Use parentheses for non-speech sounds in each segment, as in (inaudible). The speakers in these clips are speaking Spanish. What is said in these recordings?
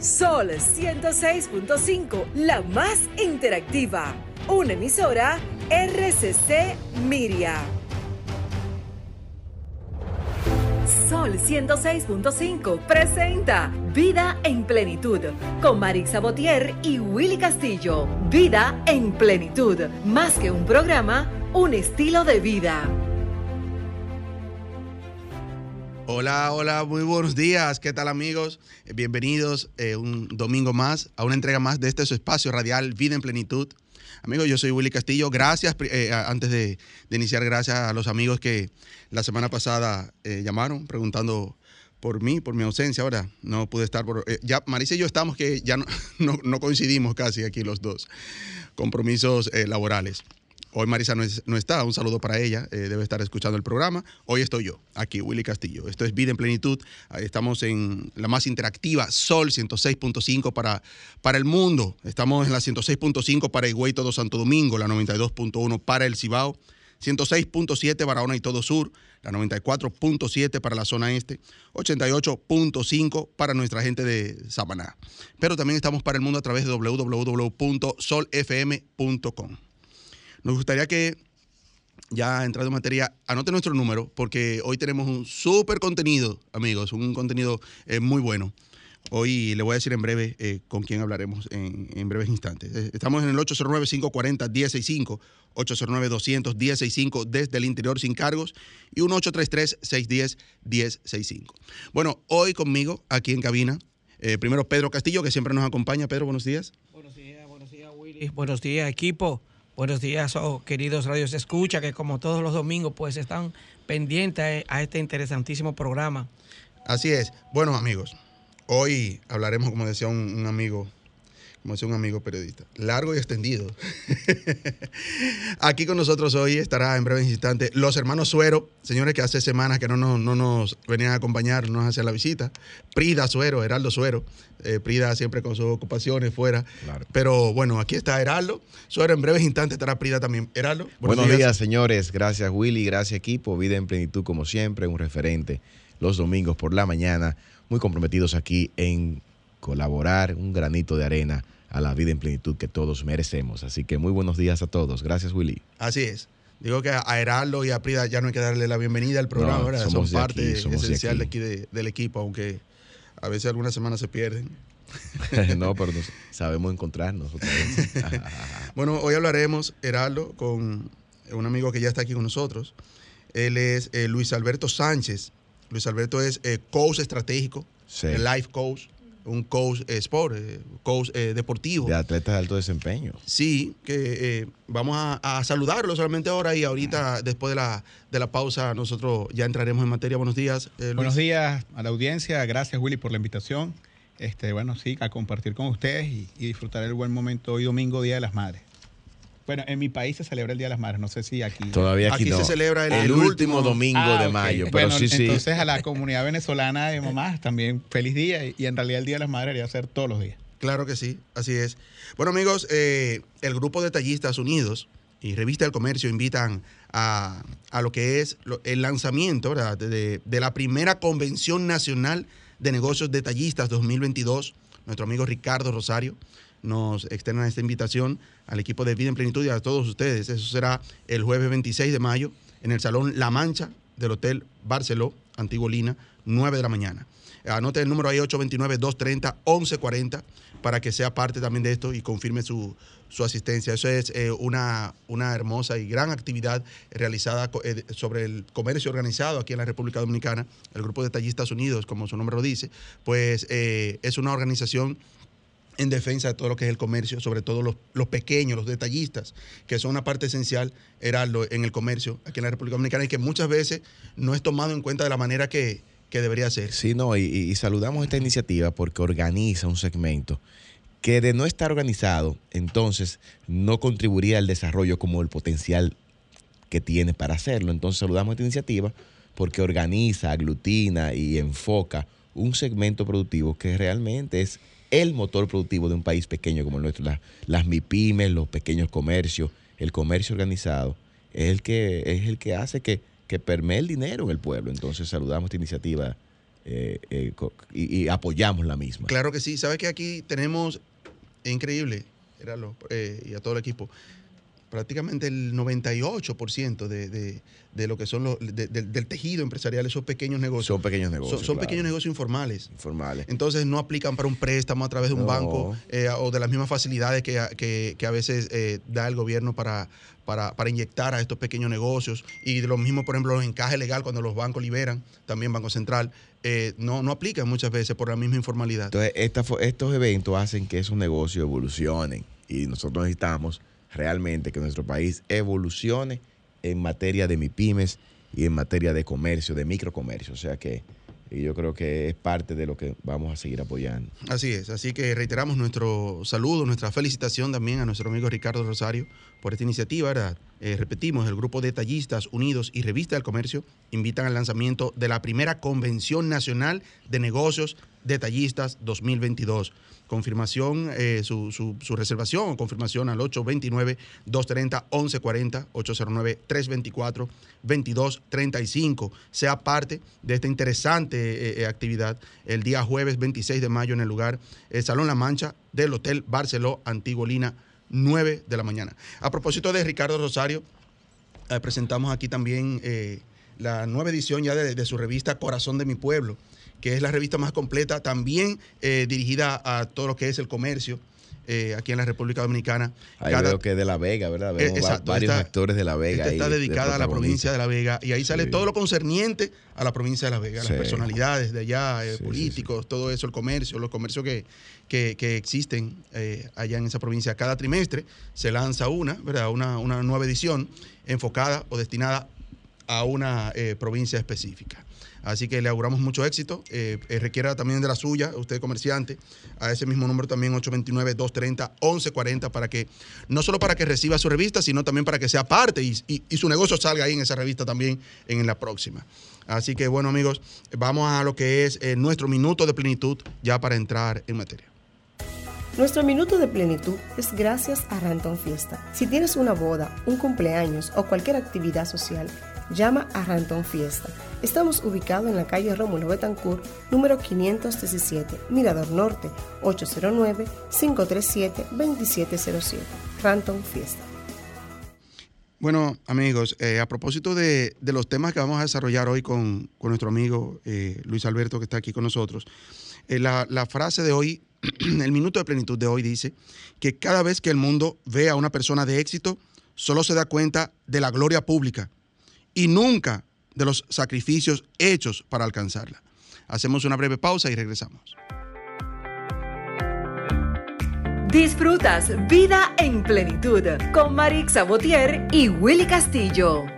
Sol 106.5, la más interactiva. Una emisora RCC Miria. Sol 106.5 presenta Vida en Plenitud con Marix Sabotier y Willy Castillo. Vida en Plenitud, más que un programa, un estilo de vida. Hola, hola, muy buenos días. ¿Qué tal amigos? Bienvenidos eh, un domingo más a una entrega más de este su espacio radial Vida en Plenitud. Amigos, yo soy Willy Castillo. Gracias, eh, antes de, iniciar, gracias a los amigos que la semana pasada eh, llamaron preguntando por mí, por mi ausencia. Ahora no pude estar por... ya Marisa y yo estamos que ya no, (laughs) no, coincidimos casi aquí los dos. Compromisos laborales. Hoy Marisa no, está, un saludo para ella, eh, debe estar escuchando el programa. Hoy estoy yo, aquí, Willy Castillo. Esto es Vida en Plenitud. Estamos en la más interactiva, Sol 106.5 para, para el mundo. Estamos en la 106.5 para Higüey, todo Santo Domingo, la 92.1 para el Cibao, 106.7 Barahona y todo Sur, la 94.7 para la zona este, 88.5 para nuestra gente de Samaná. Pero también estamos para el mundo a través de www.solfm.com. Nos gustaría que, ya entrando en materia, anote nuestro número, porque hoy tenemos un súper contenido, amigos, un contenido eh, muy bueno. Hoy le voy a decir en breve eh, con quién hablaremos en, breves instantes. Eh, estamos en el 809-540-1065, 809-200-1065 desde el interior sin cargos y un 833-610-1065. Bueno, hoy conmigo, aquí en cabina, primero Pedro Castillo, que siempre nos acompaña. Pedro, buenos días. Buenos días, buenos días, Willy. Buenos días, equipo. Buenos días, oh, queridos radios escucha, que como todos los domingos, pues están pendientes a este interesantísimo programa. Así es. Bueno, amigos, hoy hablaremos, como decía un amigo como decía un amigo periodista, largo y extendido. (laughs) Aquí con nosotros hoy estará en breves instantes los hermanos Suero, señores que hace semanas que no nos, no nos venían a acompañar, no nos hacían la visita. Prida Suero, Heraldo Suero. Eh, Prida siempre con sus ocupaciones fuera. Pero bueno, aquí está Heraldo. Suero, en breves instantes estará Prida también. Heraldo. Buenos, días, señores. Gracias, Willy. Gracias, equipo. Vida en plenitud, como siempre, un referente los domingos por la mañana. Muy comprometidos aquí en colaborar, un granito de arena a la vida en plenitud que todos merecemos. Así que muy buenos días a todos. Gracias, Willy. Así es. Digo que a Heraldo y a Prida ya no hay que darle la bienvenida al programa, Son parte esencial de aquí, del equipo, aunque a veces algunas semanas se pierden. (laughs) no, pero (laughs) sabemos encontrarnos otra vez. (laughs) bueno, hoy hablaremos, Heraldo, con un amigo que ya está aquí con nosotros. Él es eh, Luis Alberto Sánchez. Luis Alberto es eh, coach estratégico, life coach un coach eh, sport, eh, coach eh, deportivo. De atletas de alto desempeño. Sí, que vamos a, saludarlo solamente ahora y ahorita, después de la, de la pausa, nosotros ya entraremos en materia. Buenos días. Buenos días a la audiencia. Gracias, Willy, por la invitación. Este, bueno, sí, a compartir con ustedes y, y disfrutar el buen momento hoy domingo, Día de las Madres. Bueno, en mi país se celebra el Día de las Madres, no sé si aquí. Todavía aquí, se celebra el, último, domingo de ah, mayo, pero sí, sí. Entonces a la comunidad venezolana de mamás también feliz día y, en realidad el Día de las Madres debería ser todos los días. Claro que sí, así es. Bueno amigos, eh, el grupo de tallistas unidos y Revista del Comercio invitan a, lo que es el lanzamiento De, de la primera Convención Nacional de Negocios Detallistas 2022. Nuestro amigo Ricardo Rosario nos externan esta invitación al equipo de Vida en Plenitud y a todos ustedes. Eso será el jueves 26 de mayo en el Salón La Mancha del Hotel Barceló, Antiguo Lina, 9 de la mañana. Anote el número ahí 829-230-1140 para que sea parte también de esto y confirme su, asistencia. Eso es eh, una, una hermosa y gran actividad realizada eh, sobre el comercio organizado aquí en la República Dominicana. El Grupo de Tallistas Unidos, como su nombre lo dice, pues eh, es una organización en defensa de todo lo que es el comercio, sobre todo los, pequeños, los detallistas, que son una parte esencial, Heraldo, en el comercio aquí en la República Dominicana y que muchas veces no es tomado en cuenta de la manera que, debería ser. Sí, no, y, saludamos esta iniciativa porque organiza un segmento que de no estar organizado, entonces no contribuiría al desarrollo como el potencial que tiene para hacerlo. Entonces saludamos esta iniciativa porque organiza, aglutina y enfoca un segmento productivo que realmente es el motor productivo de un país pequeño como el nuestro. las MIPIMES, los pequeños comercios, el comercio organizado, es el que, es el que hace que, que permee el dinero en el pueblo. Entonces saludamos esta iniciativa eh, eh, y, apoyamos la misma. Claro que sí. Sabes que aquí tenemos, es increíble, Gerardo, eh, y a todo el equipo, prácticamente el 98% de, de- de lo que son los, de- de- del tejido empresarial, esos pequeños negocios. Son pequeños negocios. Son, son claro, pequeños negocios informales. informales. Entonces no aplican para un préstamo a través de un No. banco eh, o de las mismas facilidades que, que- que a veces eh, da el gobierno para, para, para inyectar a estos pequeños negocios. Y de lo mismo, por ejemplo, los encajes legal cuando los bancos liberan, también Banco Central, eh, no, no aplican muchas veces por la misma informalidad. Entonces, esta estos eventos hacen que esos negocios evolucionen y nosotros necesitamos realmente que nuestro país evolucione en materia de MIPIMES y en materia de comercio, de microcomercio. O sea que y yo creo que es parte de lo que vamos a seguir apoyando. Así es, así que reiteramos nuestro saludo, nuestra felicitación también a nuestro amigo Ricardo Rosario por esta iniciativa, ¿verdad? Eh, repetimos, el grupo Detallistas Unidos y Revista del Comercio invitan al lanzamiento de la primera Convención Nacional de Negocios Detallistas 2022. Confirmación, eh, su, su- reservación o confirmación al 829-230-1140, 809-324-2235. Sea parte de esta interesante eh, eh, actividad el día jueves 26 de mayo en el lugar eh, Salón La Mancha del Hotel Barceló Antigolina, 9 de la mañana. A propósito de Ricardo Rosario, presentamos aquí también la nueva edición ya de su revista Corazón de mi Pueblo, que es la revista más completa, también eh, dirigida a todo lo que es el comercio eh, aquí en la República Dominicana. Ahí Cada- veo que de La Vega, ¿verdad? Eh, Vemos exacto, varios esta- actores de La Vega. Esta está de dedicada a la provincia de La Vega y ahí sale Sí. todo lo concerniente a la provincia de La Vega, Sí. las personalidades de allá, eh, Sí, políticos, todo eso, el comercio, los comercios que, que, que existen eh, allá en esa provincia. Cada trimestre se lanza una, ¿verdad? Una, una nueva edición enfocada o destinada a una provincia específica. Así que le auguramos mucho éxito. Eh, eh, requiera también de la suya, usted comerciante, a ese mismo número también 829-230-1140 para que, no solo para que reciba su revista, sino también para que sea parte y, su negocio salga ahí en esa revista también en la próxima. Así que bueno amigos, vamos a lo que es eh, nuestro minuto de plenitud ya para entrar en materia. Nuestro minuto de plenitud es gracias a Ranton Fiesta. Si tienes una boda, un cumpleaños o cualquier actividad social, llama a Ranton Fiesta. Estamos ubicados en la calle Rómulo Betancourt, número 517, Mirador Norte, 809-537-2707. Ranton Fiesta. Bueno, amigos, eh, a propósito de, los temas que vamos a desarrollar hoy con, con nuestro amigo eh, Luis Alberto, que está aquí con nosotros, eh, la, la frase de hoy, (clears throat) el minuto de plenitud de hoy dice que cada vez que el mundo ve a una persona de éxito, solo se da cuenta de la gloria pública y nunca de los sacrificios hechos para alcanzarla. Hacemos una breve pausa y regresamos. Disfrutas Vida en Plenitud con Marix Sabotier y Willy Castillo.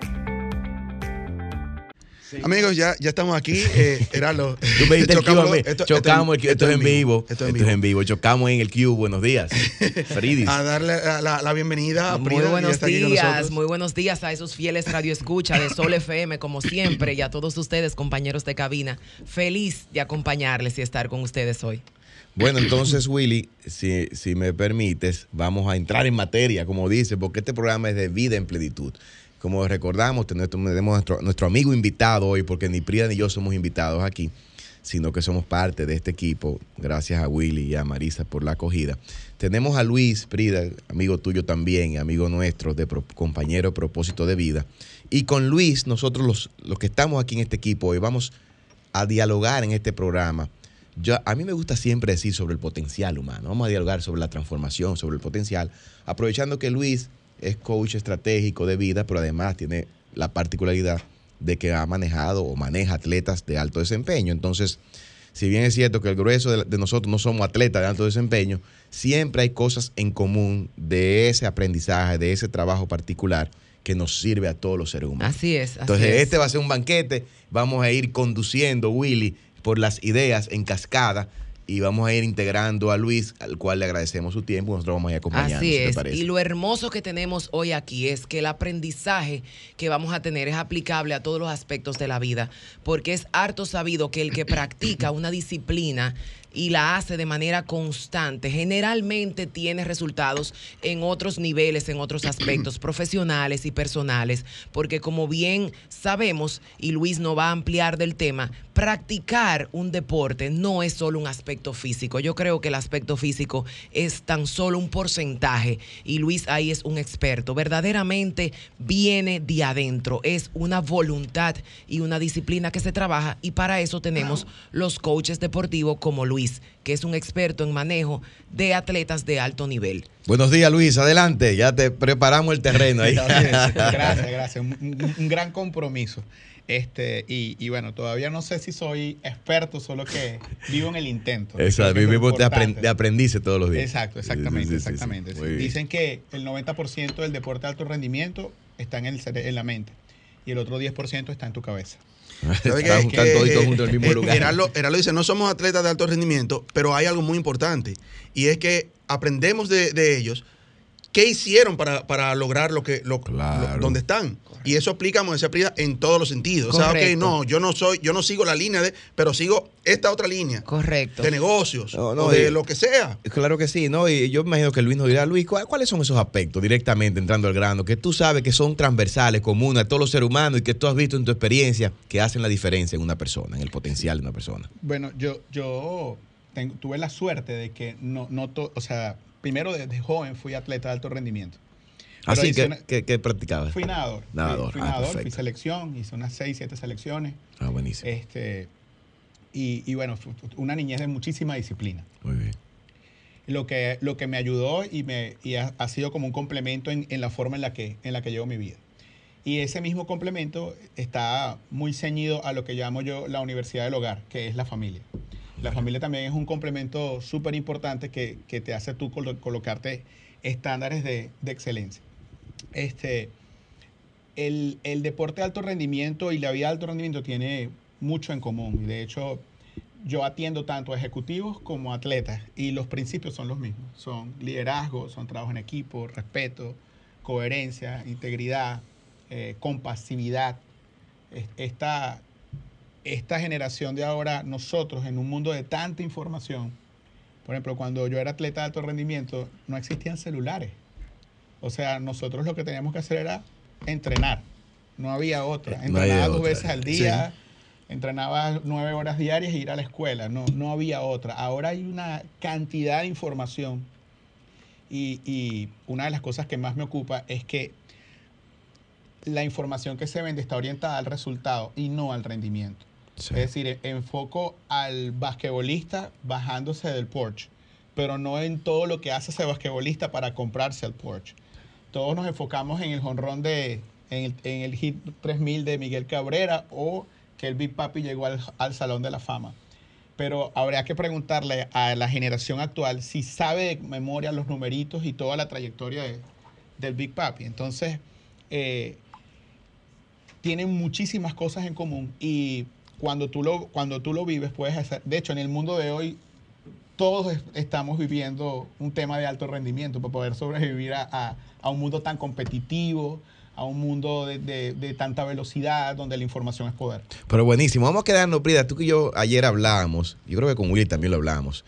Amigos, ya, ya estamos aquí. Eh, (laughs) Heraldo, Tú me diste el chocamos el cue, esto, es en vivo. Esto es en vivo. Chocamos en el cue. Buenos días. (laughs) Fridis. A darle la, la- la bienvenida a Muy Prida, buenos días, muy buenos días a esos fieles radioescucha de Sol (laughs) FM, como siempre, y a todos ustedes, compañeros de cabina. Feliz de acompañarles y estar con ustedes hoy. Bueno, entonces, Willy, si, si me permites, vamos a entrar en materia, como dice, porque este programa es de vida en plenitud. Como recordamos, tenemos nuestro, nuestro amigo invitado hoy, porque ni Prida ni yo somos invitados aquí, sino que somos parte de este equipo, gracias a Willy y a Marisa por la acogida. Tenemos a Luis Prida, amigo tuyo también, amigo nuestro, de compañero propósito de vida. Y con Luis, nosotros los, los que estamos aquí en este equipo hoy, vamos a dialogar en este programa. Yo, a mí me gusta siempre decir sobre el potencial humano. Vamos a dialogar sobre la transformación, sobre el potencial, aprovechando que Luis es coach estratégico de vida, pero además tiene la particularidad de que ha manejado o maneja atletas de alto desempeño. Entonces, si bien es cierto que el grueso de, de nosotros no somos atletas de alto desempeño, siempre hay cosas en común de ese aprendizaje, de ese trabajo particular que nos sirve a todos los seres humanos. Así es. así Entonces, es. este va a ser un banquete. Vamos a ir conduciendo, Willy, por las ideas en cascada y vamos a ir integrando a Luis, al cual le agradecemos su tiempo. Nosotros vamos a ir acompañando, Así si es. parece. Y lo hermoso que tenemos hoy aquí es que el aprendizaje que vamos a tener es aplicable a todos los aspectos de la vida, porque es harto sabido que el que practica una disciplina y la hace de manera constante, generalmente tiene resultados en otros niveles, en otros aspectos (clears throat) profesionales y personales, porque como bien sabemos, y Luis no va a ampliar del tema, practicar un deporte no es solo un aspecto físico. Yo creo que el aspecto físico es tan solo un porcentaje y Luis ahí es un experto. Verdaderamente viene de adentro, es una voluntad y una disciplina que se trabaja y para eso tenemos los coaches deportivos como Luis, que es un experto en manejo de atletas de alto nivel. Buenos días, Luis. Adelante. Ya te preparamos el terreno ahí. (laughs) (laughs) gracias, gracias. Un, un- un gran compromiso. Este, y, y bueno, todavía no sé si soy experto, solo que vivo en el intento. Exacto, vivimos de, apren- importante. de aprendices todos los días. Exacto, exactamente, Sí, sí, sí, sí. exactamente. Sí. Dicen que el 90% del deporte de alto rendimiento está en, el, en la mente y el otro 10% está en tu cabeza. (laughs) ¿Sabe Están- juntos en el mismo lugar. Gerardo dice, no somos atletas de alto rendimiento, pero hay algo muy importante y es que aprendemos de, de ellos qué hicieron para, para lograr lo que lo, Claro. lo- donde están. Y eso aplica, como decía Prida, en todos los sentidos. O sea, ok, Correcto. no, yo no soy, yo no sigo la línea de, pero sigo esta otra línea Correcto. de negocios No, no, o de y- lo que sea. Claro que sí, ¿no? Y yo me imagino que Luis nos dirá, Luis, ¿cuál- ¿cuáles son esos aspectos directamente entrando al grano que tú sabes que son transversales, comunes a todos los seres humanos y que tú has visto en tu experiencia que hacen la diferencia en una persona, en el potencial de una persona? Bueno, yo, yo tengo- tuve la suerte de que no, no to- o sea, primero desde joven fui atleta de alto rendimiento. Pero Así que, que, que practicabas. Fui nadador. Nadador, Fui, ah, nadador, fui perfecto. selección, hice unas 6, 7 selecciones. Ah, buenísimo. Este, y, y bueno, una niñez de muchísima disciplina. Muy bien. Lo que, lo que me ayudó y, me, y ha, ha sido como un complemento en, en la forma en la, que, en la que llevo mi vida. Y ese mismo complemento está muy ceñido a lo que llamo yo la universidad del hogar, que es la familia. La familia también es un complemento súper importante que, que te hace tú colo- colocarte estándares de, de excelencia. Este, el, el deporte de alto rendimiento y la vida de alto rendimiento tiene mucho en común. Y de hecho, yo atiendo tanto a ejecutivos como a atletas y los principios son los mismos. Son liderazgo, son trabajo en equipo, respeto, coherencia, integridad, eh, compasividad. Es- Esta, esta generación de ahora, nosotros en un mundo de tanta información, por ejemplo, cuando yo era atleta de alto rendimiento, no existían celulares. O sea, nosotros lo que teníamos que hacer era entrenar. No había otra. No había Entrenaba dos otra. veces al día, entrenaba nueve horas diarias y ir a la escuela. No, no había otra. Ahora hay una cantidad de información. Y, y una de las cosas que más me ocupa es que la información que se vende está orientada al resultado y no al rendimiento. Sí. Es decir, enfoco al basquetbolista bajándose del Porsche, pero no en todo lo que hace ese basquetbolista para comprarse el Porsche. Todos nos enfocamos en el jonrón de, en el, en el hit 3000 de Miguel Cabrera o que el Big Papi llegó al, al Salón de la Fama. Pero habría que preguntarle a la generación actual si sabe de memoria los numeritos y toda la trayectoria de- del Big Papi. Entonces, eh, tienen muchísimas cosas en común y cuando tú lo, cuando tú lo vives puedes hacer, de hecho en el mundo de hoy todos es- estamos viviendo un tema de alto rendimiento para poder sobrevivir a, a- un mundo tan competitivo, a un mundo de, de- tanta velocidad donde la información es poder. Pero buenísimo. Vamos a quedarnos, Prida. Tú y yo ayer hablábamos, yo creo que con Willy también lo hablamos,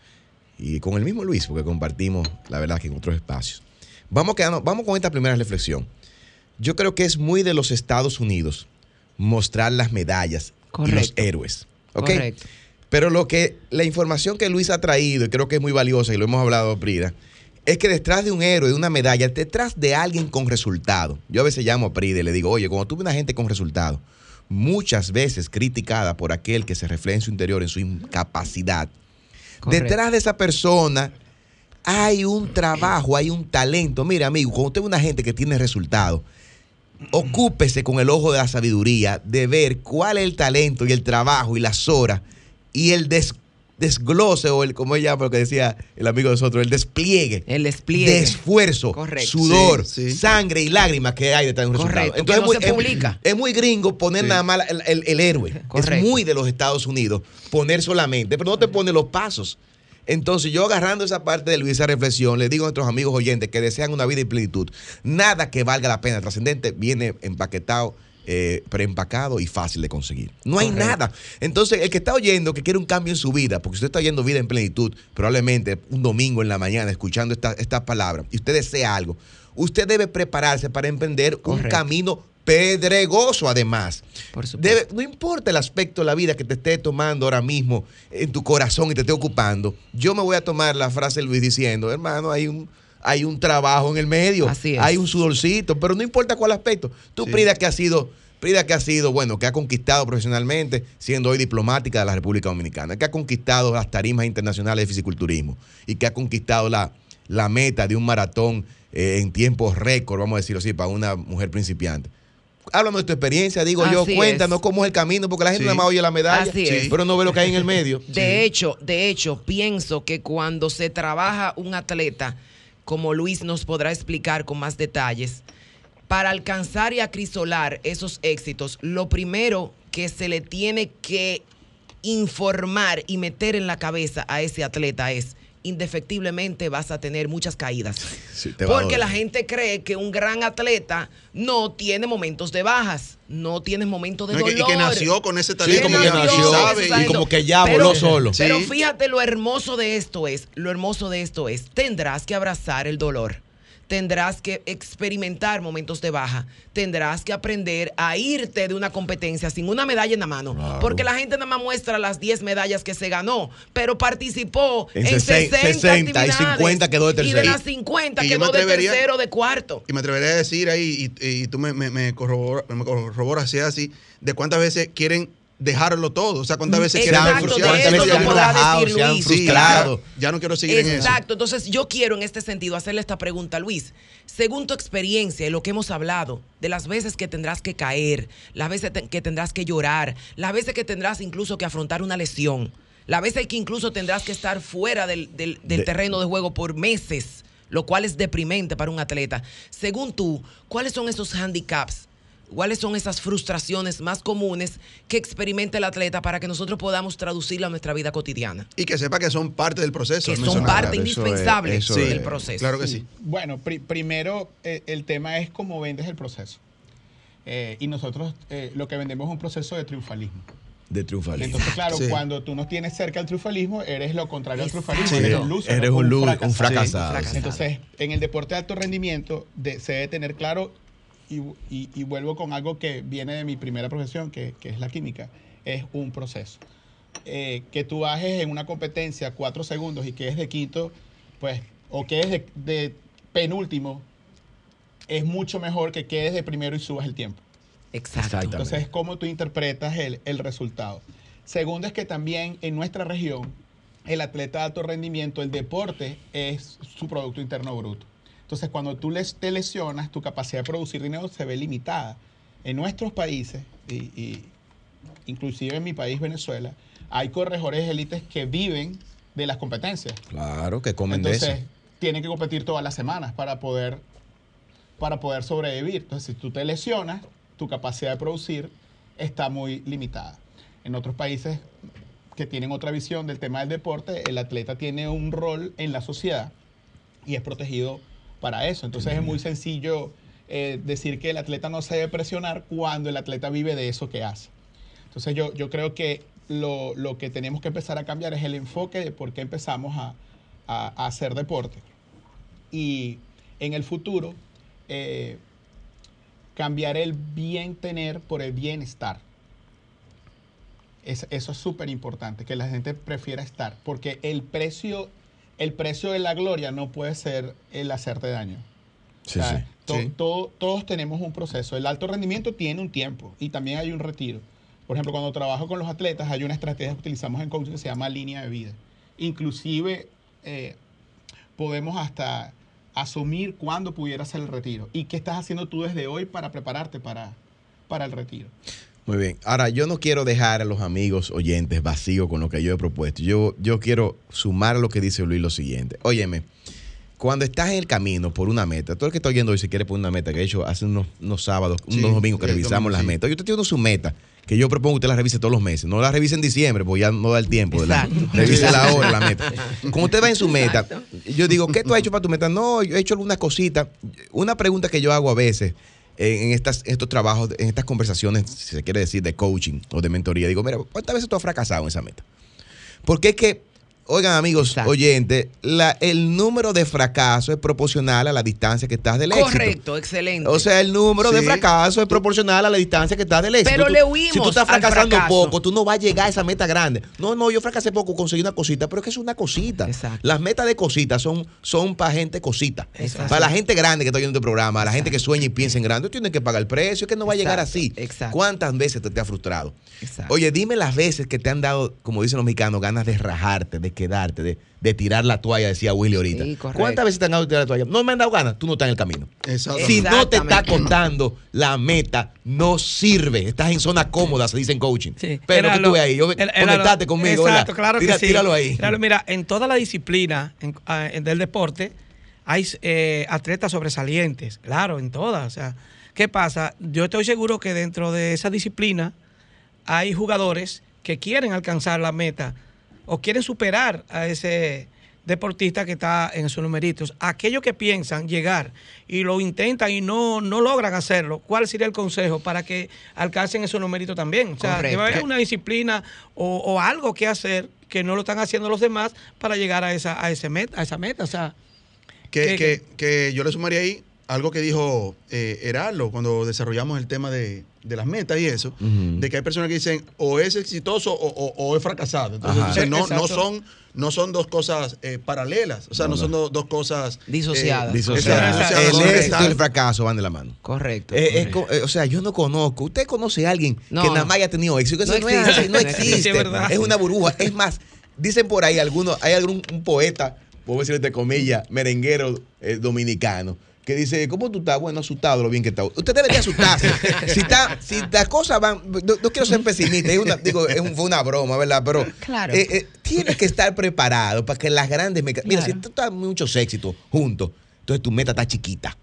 y con el mismo Luis, porque compartimos, la verdad, que en otros espacios. Vamos, quedarnos, vamos con esta primera reflexión. Yo creo que es muy de los Estados Unidos mostrar las medallas y los héroes. Correcto. Pero lo que, la información que Luis ha traído, y creo que es muy valiosa, y lo hemos hablado, Prida, es que detrás de un héroe, de una medalla, detrás de alguien con resultado. Yo a veces llamo a Prida y le digo, oye, cuando tú ves una gente con resultado, muchas veces criticada por aquel que se refleja en su interior, en su incapacidad, Correcto. detrás de esa persona hay un trabajo, hay un talento. Mira, amigo, cuando usted ve una gente que tiene resultado, ocúpese con el ojo de la sabiduría de ver cuál es el talento y el trabajo y las horas y el des- desglose o el, como ella, lo que decía el amigo de nosotros, el despliegue. El despliegue. De esfuerzo, Correcto. sudor, Sí, sí. sangre y lágrimas que hay detrás de un Correcto, resultado. no es muy, se es- publica. Es, muy gringo poner Sí. nada más el, el- el héroe. Correcto. Es muy de los Estados Unidos poner solamente, pero no te pone los pasos. Entonces, yo agarrando esa parte de Luis, esa reflexión, le digo a nuestros amigos oyentes que desean una vida en plenitud, nada que valga la pena trascendente viene empaquetado eh, preempacado y fácil de conseguir. No hay Correcto. nada. Entonces, el que está oyendo, que quiere un cambio en su vida, porque usted está oyendo vida en plenitud, probablemente un domingo en la mañana escuchando esta- estas palabras, y usted desea algo, usted debe prepararse para emprender un camino pedregoso además. Por supuesto. Debe- no importa el aspecto de la vida que te esté tomando ahora mismo en tu corazón y te esté ocupando. Yo me voy a tomar la frase de Luis diciendo, hermano, hay un, hay un trabajo en el medio, Así es. hay un sudorcito, pero no importa cuál aspecto. Tú, Sí. Prida, que ha sido, Prida, que ha sido, bueno, que ha conquistado profesionalmente, siendo hoy diplomática de la República Dominicana, que ha conquistado las tarimas internacionales de fisiculturismo y que ha conquistado la, la meta de un maratón eh, en tiempos récord, vamos a decirlo así, para una mujer principiante. Háblame de tu experiencia, digo yo, cuéntanos es. cómo es el camino, porque la gente Sí. nada más oye la medalla, Así pero no ve lo que hay en el medio. (laughs) De hecho, de hecho, pienso que cuando se trabaja un atleta, como Luis nos podrá explicar con más detalles, para alcanzar y acrisolar esos éxitos, lo primero que se le tiene que informar y meter en la cabeza a ese atleta es indefectiblemente vas a tener muchas caídas. Sí, te Porque la gente cree que un gran atleta no tiene momentos de bajas, no tiene momentos de No, y que- dolor. y que nació con ese Sí, talento. como que nació, sabe, y como que ya Pero- voló solo. Pero fíjate lo hermoso de esto es, lo hermoso de esto es, tendrás que abrazar el dolor. Tendrás que experimentar momentos de baja. Tendrás que aprender a irte de una competencia sin una medalla en la mano. Claro. Porque la gente nada más muestra las 10 medallas que se ganó, pero participó En en, 60, 60, 60 y actividades. 50 quedó de Y de tercero. las 50 Y yo me quedó de tercero, de cuarto. Y me atrevería a decir ahí, y, y tú me, me, me corrobora- me corroboras si es así, de cuántas veces quieren dejarlo todo. O sea, cuántas veces quieren Exacto, podrá rajado, decir se han. Sí, frustrado. ya, ya no quiero seguir en eso. Exacto, entonces yo quiero en este sentido hacerle esta pregunta, Luis. Según tu experiencia y lo que hemos hablado, de las veces que tendrás que caer, las veces que tendrás que llorar, las veces que tendrás incluso que afrontar una lesión, las veces que incluso tendrás que estar fuera del, del- del De- terreno de juego por meses, lo cual es deprimente para un atleta. Según tú, ¿cuáles son esos handicaps? ¿Cuáles son esas frustraciones más comunes que experimenta el atleta para que nosotros podamos traducirlo a nuestra vida cotidiana? Y que sepa que son parte del proceso. Que son parte claro, eso es- indispensable del es- proceso. Claro que sí. Bueno, pri- primero eh, el tema es cómo vendes el proceso. Eh, y nosotros eh, lo que vendemos es un proceso de triunfalismo. De triunfalismo. Entonces, claro, Sí. cuando tú no tienes cerca el triunfalismo, eres lo contrario al triunfalismo. Sí. Eres un loser. Eres un, un fracasado. fracasado. Sí, fracasado. Entonces, en el deporte de alto rendimiento de- se debe tener claro, y, y- y vuelvo con algo que viene de mi primera profesión, que, que es la química, es un proceso. Eh, que tú bajes en una competencia cuatro segundos y que es de quinto, pues, o que es de, de penúltimo, es mucho mejor que quedes de primero y subas el tiempo. Exacto. Exactamente. Entonces, es cómo tú interpretas el, el resultado. Segundo es que también en nuestra región, el atleta de alto rendimiento, el deporte es su Producto Interno Bruto. Entonces, cuando tú les, te lesionas, tu capacidad de producir dinero se ve limitada. En nuestros países, y, y inclusive en mi país, Venezuela, hay corredores élites que viven de las competencias. Claro, que comen de Entonces, eso. tienen que competir todas las semanas para poder, para poder sobrevivir. Entonces, si tú te lesionas, tu capacidad de producir está muy limitada. En otros países que tienen otra visión del tema del deporte, el atleta tiene un rol en la sociedad y es protegido para eso. Entonces, es muy sencillo eh, decir que el atleta no se debe presionar cuando el atleta vive de eso que hace. Entonces yo, yo creo que lo, lo que tenemos que empezar a cambiar es el enfoque de por qué empezamos a, a- a hacer deporte. Y en el futuro, eh, cambiar el bien tener por el bienestar. Es- eso es súper importante, que la gente prefiera estar, porque el precio, el precio de la gloria no puede ser el hacerte daño. Sí, O sea, sí. to- Sí. to- todos tenemos un proceso. El alto rendimiento tiene un tiempo y también hay un retiro. Por ejemplo, cuando trabajo con los atletas, hay una estrategia que utilizamos en coaching que se llama línea de vida. Inclusive eh, podemos hasta asumir cuándo pudiera ser el retiro y qué estás haciendo tú desde hoy para prepararte para, para el retiro. Muy bien. Ahora, yo no quiero dejar a los amigos oyentes vacíos con lo que yo he propuesto. Yo, yo quiero sumar a lo que dice Luis lo siguiente. Óyeme, cuando estás en el camino por una meta, todo el que está oyendo hoy se quiere poner una meta, que de hecho hace unos, unos sábados, Sí, unos domingos que revisamos las metas. Yo estoy teniendo su meta, que yo propongo que usted la revise todos los meses. No la revise en diciembre, porque ya no da el tiempo. Exacto. (laughs) Revise la hora, la meta. (laughs) Como usted va en su meta, Exacto. yo digo, ¿qué tú has hecho para tu meta? No, yo he hecho algunas cositas. Una pregunta que yo hago a veces en estos trabajos, en estas conversaciones, si se quiere decir, de coaching o de mentoría, digo, mira, ¿cuántas veces tú has fracasado en esa meta? Porque es que Oigan, amigos Exacto. oyentes, la- el número de fracaso es proporcional a la distancia que estás del éxito. Correcto, excelente. O sea, el número de fracaso es proporcional a la distancia que estás del éxito. Pero Tú- le huimos Si tú estás fracasando poco, tú no vas a llegar a esa meta grande. No, no, yo fracasé poco, conseguí una cosita, pero es que es una cosita. Exacto. Las metas de cositas son, son para gente cosita. Exacto. Para la gente grande que está oyendo este programa, la gente que sueña y piensa en grande, tú tienes que pagar el precio, es que no va a llegar así. exacto. ¿Cuántas veces te, te ha frustrado? Exacto. Oye, dime las veces que te han dado, como dicen los mexicanos, ganas de rajarte, de quedarte, de, de tirar la toalla, decía Willy ahorita. Sí. ¿Cuántas veces te han dado de tirar la toalla? No me han dado ganas, tú no estás en el camino. Si no te está contando la meta, no sirve. Estás en zona cómoda, se dice en coaching. Sí. Pero que tú ves ahí, yo, conectate conmigo. Exacto, claro Tira- que sí. Tíralo ahí. Tíralo, mira, en toda la disciplina en- ah, en- del deporte hay eh, atletas sobresalientes, claro, en todas. O sea, ¿qué pasa? Yo estoy seguro que dentro de esa disciplina hay jugadores que quieren alcanzar la meta o quieren superar a ese deportista que está en sus numeritos. Aquellos que piensan llegar y lo intentan y no, no logran hacerlo, ¿cuál sería el consejo para que alcancen esos numeritos también? O sea, Correcto. debe haber una disciplina o, o algo que hacer que no lo están haciendo los demás para llegar a esa, a ese meta, a esa meta. O sea, Que, ¿Qué- que, que yo le sumaría ahí algo que dijo eh, Heraldo cuando desarrollamos el tema de, de las metas y eso, de que hay personas que dicen o es exitoso o, o- o es fracasado. Entonces, no, no, son, no son dos cosas eh, paralelas, o sea, no, No, son do- dos cosas eh, Disociadas. El éxito y el fracaso van de la mano. Correcto. Eh, es correcto. o sea, yo no conozco. ¿Usted conoce a alguien No. que nada más haya tenido éxito? Eso No existe. no (laughs) existe. es una burbuja. Es más, dicen por ahí algunos, hay algún un poeta, puedo decir entre comillas, merenguero eh, dominicano, que dice, ¿cómo tú estás? Bueno, asustado lo bien que está. Usted debería asustarse. si, está, si las cosas van, no, no quiero ser pesimista, es una, digo, es un- fue una broma, ¿verdad? Pero Claro. eh, eh, tienes que estar preparado para que las grandes... meca- Mira, Claro. si tú estás muchos éxitos juntos, entonces tu meta está chiquita.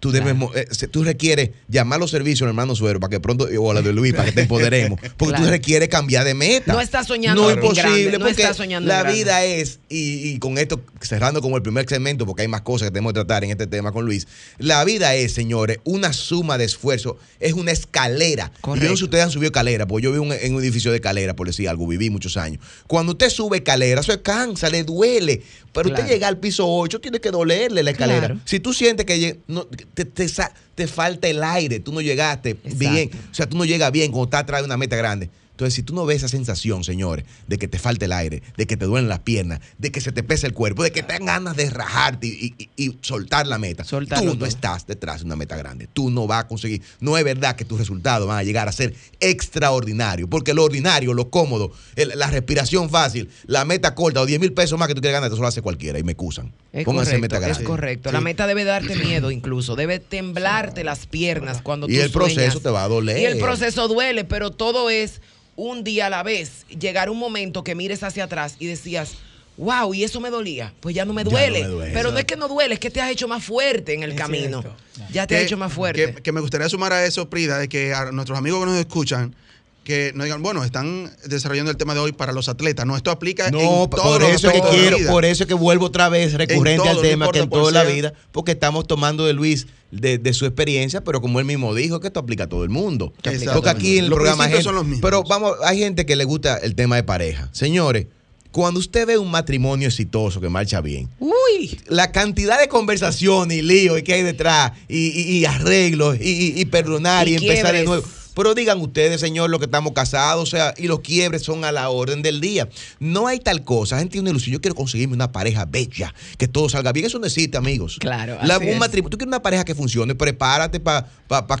Tú, debes, Claro. eh, tú requieres llamar los servicios al hermano Suero para que pronto, o a la de Luis, para que te empoderemos. (laughs) Porque Claro. tú requieres cambiar de meta. No estás soñando No es posible, no porque estás soñando la vida es, y, y con esto cerrando como el primer segmento, porque hay más cosas que tenemos que tratar en este tema con Luis. La vida es, señores, una suma de esfuerzo, es una escalera. Yo no sé si ustedes han subido escalera, porque yo vivo en, en un edificio de escalera, por decir algo, viví muchos años. Cuando usted sube escalera, eso cansa, le duele. Pero Claro. usted llega al piso 8, tiene que dolerle la escalera. Si tú sientes que no, te, te sa- te falta el aire, tú no llegaste Exacto. bien, o sea, tú no llegas bien cuando estás atrás de una meta grande. Entonces, si tú no ves esa sensación, señores, de que te falta el aire, de que te duelen las piernas, de que se te pesa el cuerpo, de que te dan ganas de rajarte y, y- y soltar la meta, Soltarlo tú no todo. estás detrás de una meta grande. Tú no vas a conseguir. No es verdad que tus resultados van a llegar a ser extraordinarios, porque lo ordinario, lo cómodo, el- la respiración fácil, la meta corta o 10 mil pesos más que tú quieres ganar, eso lo hace cualquiera y me excusan. Es Pónganse correcto, meta es grande. correcto. Sí. La meta debe darte (clears throat) miedo incluso, debe temblarte las piernas cuando Y tú el proceso te va a doler. Y el proceso duele, pero todo es un día a la vez. Llegar un momento que mires hacia atrás y decías, wow, y eso me dolía. Pues ya no me no duele. me duele, pero no es que no duele, es que te has hecho más fuerte en el Es camino. cierto. Ya te has hecho más fuerte. Que, que me gustaría sumar a eso, Prida, de que a nuestros amigos que nos escuchan, que no digan, bueno, están desarrollando el tema de hoy para los atletas. No, esto aplica No, en por todos los eso es que aspectos de la quiero, vida. por eso es que vuelvo otra vez recurrente todo, al no tema que en toda la sea. vida, porque estamos tomando de Luis de, de su experiencia, pero como él mismo dijo, que esto aplica a todo el mundo. Porque aquí en el Los programa gente- son los mismos. pero vamos, hay gente que le gusta el tema de pareja. Señores, cuando usted ve un matrimonio exitoso que marcha bien, Uy, la cantidad de conversaciones y líos que hay detrás, y, y- y arreglos, y, y- y perdonar y, Y empezar de nuevo. Pero digan ustedes, señor, lo que estamos casados, o sea, y los quiebres son a la orden del día. No hay tal cosa. La gente tiene una ilusión. Yo quiero conseguirme una pareja bella, que todo salga bien. Eso no existe, amigos. Claro, La- un matrimonio. Tú quieres una pareja que funcione, prepárate para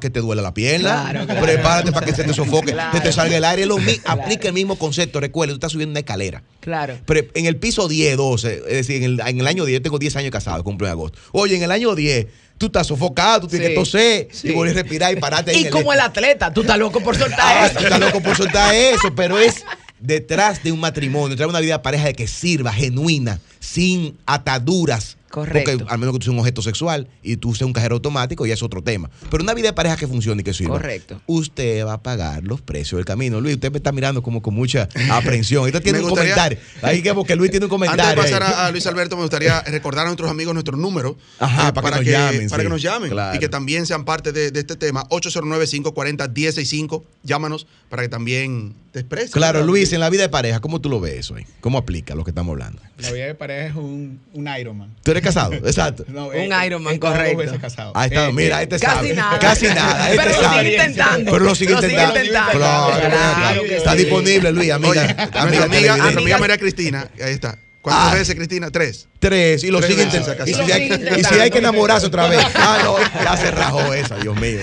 que te duela la pierna. Claro, claro. Prepárate para que se te sofoque, Claro. que te salga el aire. Lo. Aplica el mismo concepto. Recuerda, tú estás subiendo una escalera. claro. Pero en el piso 10, 12, es decir, en el, en el año 10, yo tengo 10 años casado, cumplo en agosto. Oye, en el año 10, tú estás sofocado, tú tienes Sí, que toser sí. y volver a respirar y pararte (laughs) Y como el atleta, tú estás loco por soltar Ah, eso. tú estás loco por soltar eso, pero es detrás de un matrimonio, detrás de una vida de pareja de que sirva, genuina, sin ataduras Correcto. Porque al menos que tú seas un objeto sexual y tú seas un cajero automático, ya es otro tema. Pero una vida de pareja que funcione y que sirva. Correcto. Usted va a pagar los precios del camino. Luis, usted me está mirando como con mucha aprensión. Usted (laughs) tiene Me un gustaría- comentario. Ahí que porque Luis tiene un comentario. (laughs) Antes de pasar a, a Luis Alberto, me gustaría recordar a nuestros amigos nuestro número Ajá, eh, para que nos llamen, para sí. que nos llamen Claro. y que también sean parte de, de este tema. 809-540-165. Llámanos para que también te expreses. Claro, ¿verdad? Luis, en la vida de pareja, ¿cómo tú lo ves eso? ahí? ¿Cómo aplica lo que estamos hablando? La vida de pareja es un, un Ironman. ¿Tú eres casado? Exacto. No, Un eh, he estado correcto. Veces casado. Ahí está, Eh, mira, eh, este Casi sabe. nada. Casi nada. Este Pero lo sabe. sigue intentando. Pero lo sigue Lo sigue intentando. Claro, Claro Está sí. disponible, Luis, amiga. Oye, amiga amiga, amiga Amiga- María Cristina, ahí está. ¿Cuántas Ah. veces, Cristina? Tres. Tres, y lo Tres sigue veces intentando. se Y si, hay, y si que enamorarse otra vez. (laughs) Ah, no, ya se rajó esa, Dios mío.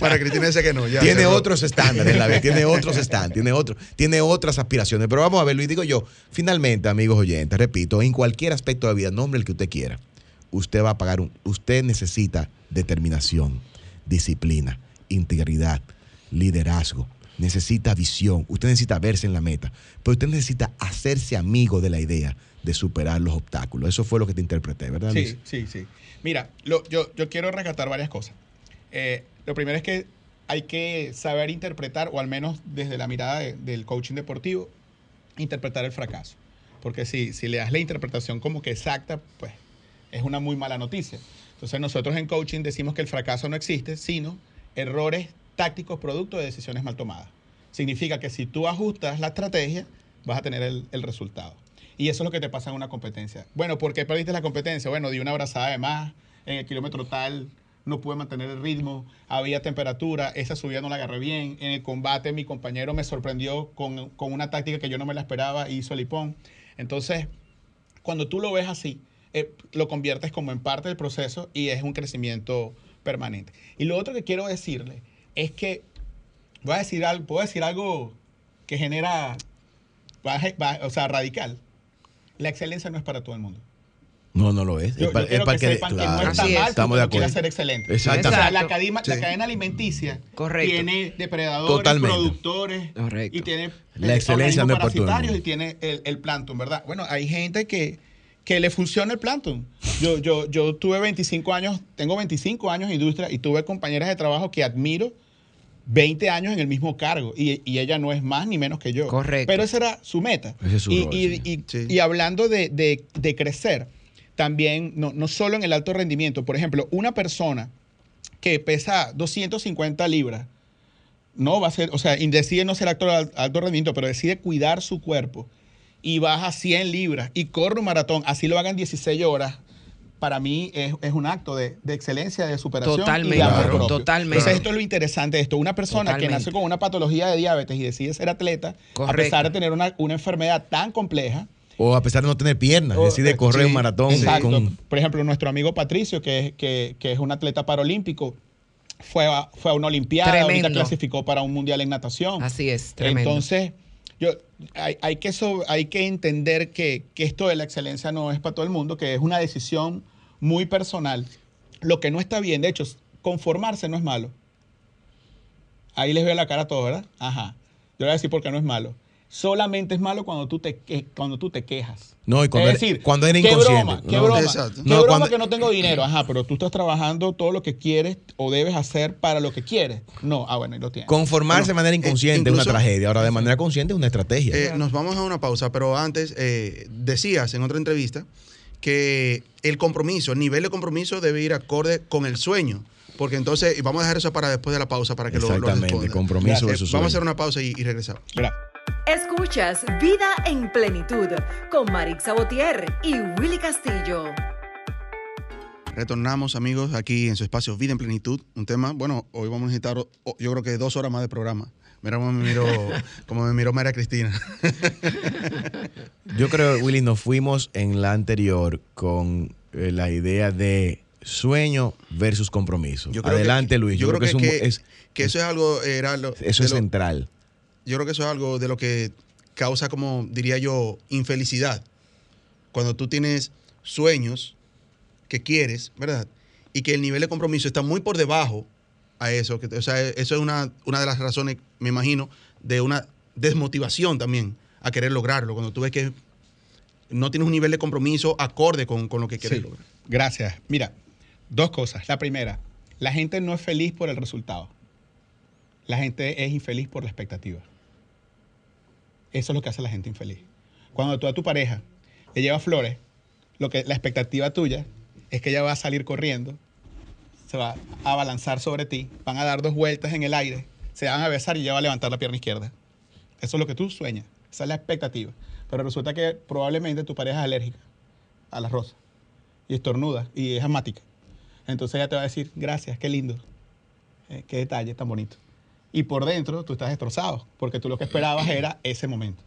Para Cristina dice que no. Ya, tiene otros estándares en la vida, tiene otros estándares, tiene, otro, tiene otras aspiraciones. Pero vamos a ver, Luis, digo yo, finalmente, amigos oyentes, repito, en cualquier aspecto de la vida, nombre el que usted quiera, usted va a pagar un. Usted necesita determinación, disciplina, integridad, liderazgo. Necesita visión, usted necesita verse en la meta, pero usted necesita hacerse amigo de la idea de superar los obstáculos. Eso fue lo que te interpreté, ¿verdad? Luis? Sí, sí, sí. Mira, lo- yo, yo quiero rescatar varias cosas. Eh, lo primero es que hay que saber interpretar, o al menos desde la mirada de- del coaching deportivo, interpretar el fracaso. Porque si, si le das la interpretación como que exacta, pues es una muy mala noticia. Entonces nosotros en coaching decimos que el fracaso no existe, sino errores tácticos producto de decisiones mal tomadas. Significa que si tú ajustas la estrategia, vas a tener el, el resultado. Y eso es lo que te pasa en una competencia. Bueno, ¿por qué perdiste la competencia? Bueno, di una abrazada de más, en el kilómetro tal no pude mantener el ritmo, había temperatura, esa subida no la agarré bien, en el combate mi compañero me sorprendió con, con una táctica que yo no me la esperaba y hizo el hipón. Entonces, cuando tú lo ves así, eh, lo conviertes como en parte del proceso y es un crecimiento permanente. Y lo otro que quiero decirle es que, voy a decir algo, puedo decir algo que genera, o sea, radical. La excelencia no es para todo el mundo. No, no lo es. Yo, yo es para que que- sepan que claro. no está Así es. mal Estamos de acuerdo. ser excelente. Exactamente. O sea, la Exacto. cadena, Sí. la cadena alimenticia Correcto. tiene depredadores, Totalmente. productores Correcto. y tiene La excelencia no es para todo el mundo. y tiene el, el plancton, ¿verdad? Bueno, hay gente que, que le funciona el plancton. Yo, yo, yo tuve 25 años, tengo 25 años en industria y tuve compañeras de trabajo que admiro 20 años en el mismo cargo y, y ella no es más ni menos que yo. Correcto. Pero esa era su meta. Ese es su y, rol, y- sí. y- Sí. y hablando de, de- de crecer, también, no, no solo en el alto rendimiento, por ejemplo, una persona que pesa 250 libras, no va a ser, o sea, decide no ser alto, alto rendimiento, pero decide cuidar su cuerpo y baja 100 libras y corre un maratón, así lo hagan 16 horas, para mí es, es un acto de, de excelencia, de superación Totalmente, y de amor Claro, propio. totalmente. Entonces esto es lo interesante de esto. Una persona que nace con una patología de diabetes y decide ser atleta, a pesar de tener una, una enfermedad tan compleja, O a pesar de no tener piernas, O- decide eh, correr sí, un maratón. Exacto. con- Por ejemplo, nuestro amigo Patricio, que es, que, que es un atleta paralímpico, fue a, fue a una Olimpiada, ahorita clasificó para un Mundial en natación. Así es, tremendo. Entonces, yo, hay, que so- hay que entender que, que esto de la excelencia no es para todo el mundo, que es una decisión muy personal. Lo que no está bien, de hecho, conformarse no es malo. Ahí les veo la cara a todos, ¿verdad? Ajá. Yo voy a decir por qué no es malo. Solamente es malo cuando tú te, que- cuando tú te quejas. No, y cuando es eres- decir, cuando eres qué inconsciente. broma, qué No, broma, exacto. qué No, broma cuando- que no tengo dinero. Ajá, pero tú estás trabajando todo lo que quieres o debes hacer para lo que quieres. No, ah, bueno, y lo tienes. Conformarse de manera eh, inconsciente es una tragedia. Ahora, de manera consciente es una estrategia. Eh, nos vamos a una pausa, pero antes eh, decías en otra entrevista que el compromiso, el nivel de compromiso debe ir acorde con el sueño. Porque entonces, y vamos a dejar eso para después de la pausa para que lo, lo Exactamente, responda. compromiso Eh, versus Vamos a sueño. hacer una pausa y, y regresamos. Mira, Escuchas Vida en Plenitud con Marix Sabotier y Willy Castillo. Retornamos, amigos, aquí en su espacio Vida en Plenitud. Un tema, bueno, hoy vamos a necesitar, o- o- yo creo que dos horas más de programa. Mira cómo me miró, (laughs) como me miró María Cristina. Yo creo, Willy, nos fuimos en la anterior con eh, la idea de sueño versus compromiso. Yo creo que- Adelante, Luis. Yo, creo que, es un- que- es- que eso es algo, era lo- eso es lo- central. Yo creo que eso es algo de lo que causa, como diría yo, infelicidad. Cuando tú tienes sueños que quieres, ¿verdad? Y que el nivel de compromiso está muy por debajo a eso. Que, o sea, eso es una, una de las razones, me imagino, de una desmotivación también a querer lograrlo. Cuando tú ves que no tienes un nivel de compromiso acorde con, con lo que quieres Sí. lograr. Gracias. Mira, dos cosas. La primera, la gente no es feliz por el resultado. La gente es infeliz por la expectativa. Eso es lo que hace la gente infeliz. Cuando tú a tu pareja le llevas flores, lo que la expectativa tuya es que ella va a salir corriendo, se va a abalanzar sobre ti, van a dar dos vueltas en el aire, se van a besar y ella va a levantar la pierna izquierda. Eso es lo que tú sueñas. Esa es la expectativa. Pero resulta que probablemente tu pareja es alérgica a las rosas y estornuda y es asmática. Entonces ella te va a decir, gracias, qué lindo, eh, qué detalle tan bonito. Y por dentro tú estás destrozado, porque tú lo que esperabas (clears throat) era ese momento.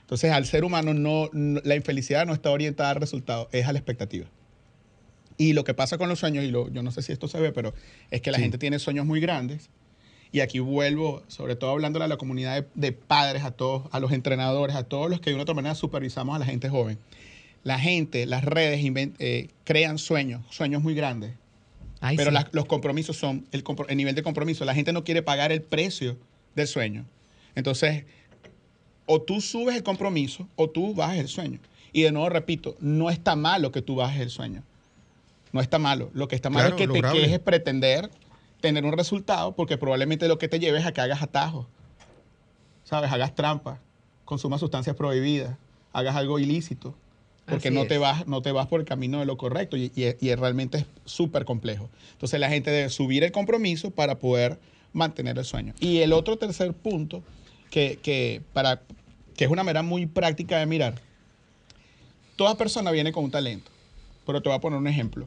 Entonces al ser humano no, no- la infelicidad no está orientada al resultado, es a la expectativa. Y lo que pasa con los sueños, y lo- yo no sé si esto se ve, pero es que la Sí. gente tiene sueños muy grandes. Y aquí vuelvo, sobre todo hablándole a la comunidad de, de padres, a todos, a los entrenadores, a todos los que de una u otra manera supervisamos a la gente joven. La gente, las redes inven- eh, crean sueños, sueños muy grandes. Ay, pero sí. las- los compromisos son el, compro- el nivel de compromiso. La gente no quiere pagar el precio del sueño. Entonces, o tú subes el compromiso o tú bajas el sueño. Y de nuevo repito, no está malo que tú bajes el sueño. No está malo. Lo que está malo Claro, es que te quejes pretender tener un resultado porque probablemente lo que te lleves a que hagas atajos. ¿Sabes? Hagas trampas, consumas sustancias prohibidas, hagas algo ilícito. Porque Así no te, vas, no te vas por el camino de lo correcto y, y- y realmente es súper complejo. Entonces la gente debe subir el compromiso para poder mantener el sueño. Y el otro tercer punto, que, que para, que es una manera muy práctica de mirar, toda persona viene con un talento. Pero te voy a poner un ejemplo.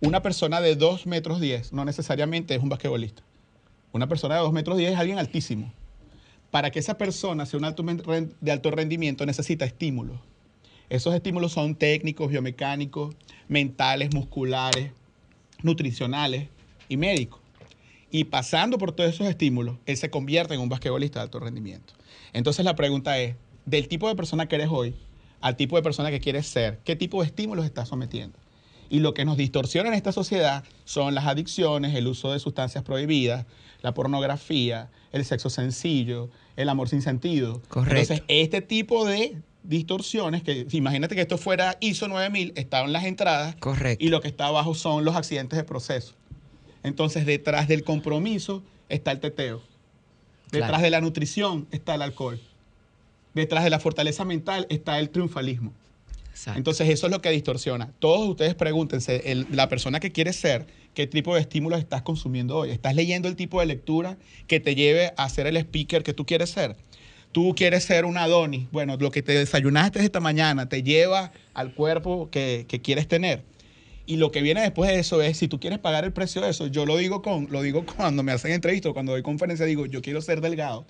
Una persona de 2 metros 10 no necesariamente es un basquetbolista. Una persona de 2 metros 10 es alguien altísimo. Para que esa persona sea un alto de alto rendimiento necesita estímulos. Esos estímulos son técnicos, biomecánicos, mentales, musculares, nutricionales y médicos. Y pasando por todos esos estímulos, él se convierte en un basquetbolista de alto rendimiento. Entonces la pregunta es, del tipo de persona que eres hoy al tipo de persona que quieres ser, ¿qué tipo de estímulos estás sometiendo? Y lo que nos distorsiona en esta sociedad son las adicciones, el uso de sustancias prohibidas, la pornografía, el sexo sencillo, el amor sin sentido. Correcto. Entonces, este tipo de distorsiones, que imagínate que esto fuera ISO 9000, estaban las entradas Correcto. y lo que está abajo son los accidentes de proceso. Entonces, detrás del compromiso está el teteo. Detrás Claro. de la nutrición está el alcohol. Detrás de la fortaleza mental está el triunfalismo. Exacto. Entonces, eso es lo que distorsiona. Todos ustedes pregúntense, el- la persona que quieres ser, ¿qué tipo de estímulos estás consumiendo hoy? ¿Estás leyendo el tipo de lectura que te lleve a ser el speaker que tú quieres ser? Tú quieres ser un Adonis. Bueno, lo que te desayunaste esta mañana te lleva al cuerpo que, que quieres tener. Y lo que viene después de eso es, si tú quieres pagar el precio de eso, yo lo digo, con, lo digo (laughs) cuando me hacen entrevistas, cuando doy conferencia, digo, yo quiero ser delgado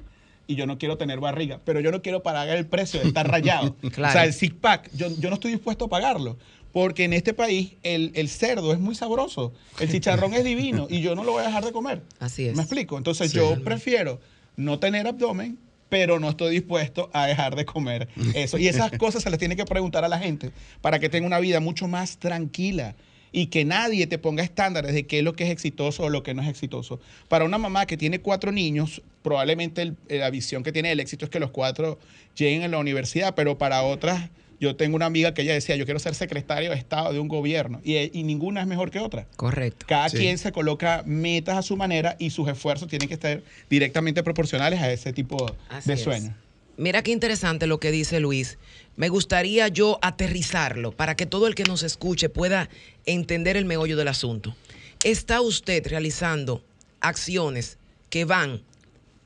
y yo no quiero tener barriga, pero yo no quiero pagar el precio de estar rayado. (laughs) Claro. O sea, el six pack, yo, yo no estoy dispuesto a pagarlo. Porque en este país el, el cerdo es muy sabroso, el chicharrón es divino y yo no lo voy a dejar de comer. Así es. ¿Me explico? Entonces Sí. yo prefiero no tener abdomen, pero no estoy dispuesto a dejar de comer eso. Y esas (laughs) cosas se las tiene que preguntar a la gente para que tenga una vida mucho más tranquila y que nadie te ponga estándares de qué es lo que es exitoso o lo que no es exitoso. Para una mamá que tiene cuatro niños, probablemente el- la visión que tiene del éxito es que los cuatro lleguen a la universidad, pero para otras, yo tengo una amiga que ella decía, yo quiero ser secretario de Estado de un gobierno y, y ninguna es mejor que otra. Correcto. Cada Sí. quien se coloca metas a su manera y sus esfuerzos tienen que estar directamente proporcionales a ese tipo Así de es. sueños. Mira qué interesante lo que dice Luis. Me gustaría yo aterrizarlo para que todo el que nos escuche pueda entender el meollo del asunto. ¿Está usted realizando acciones que van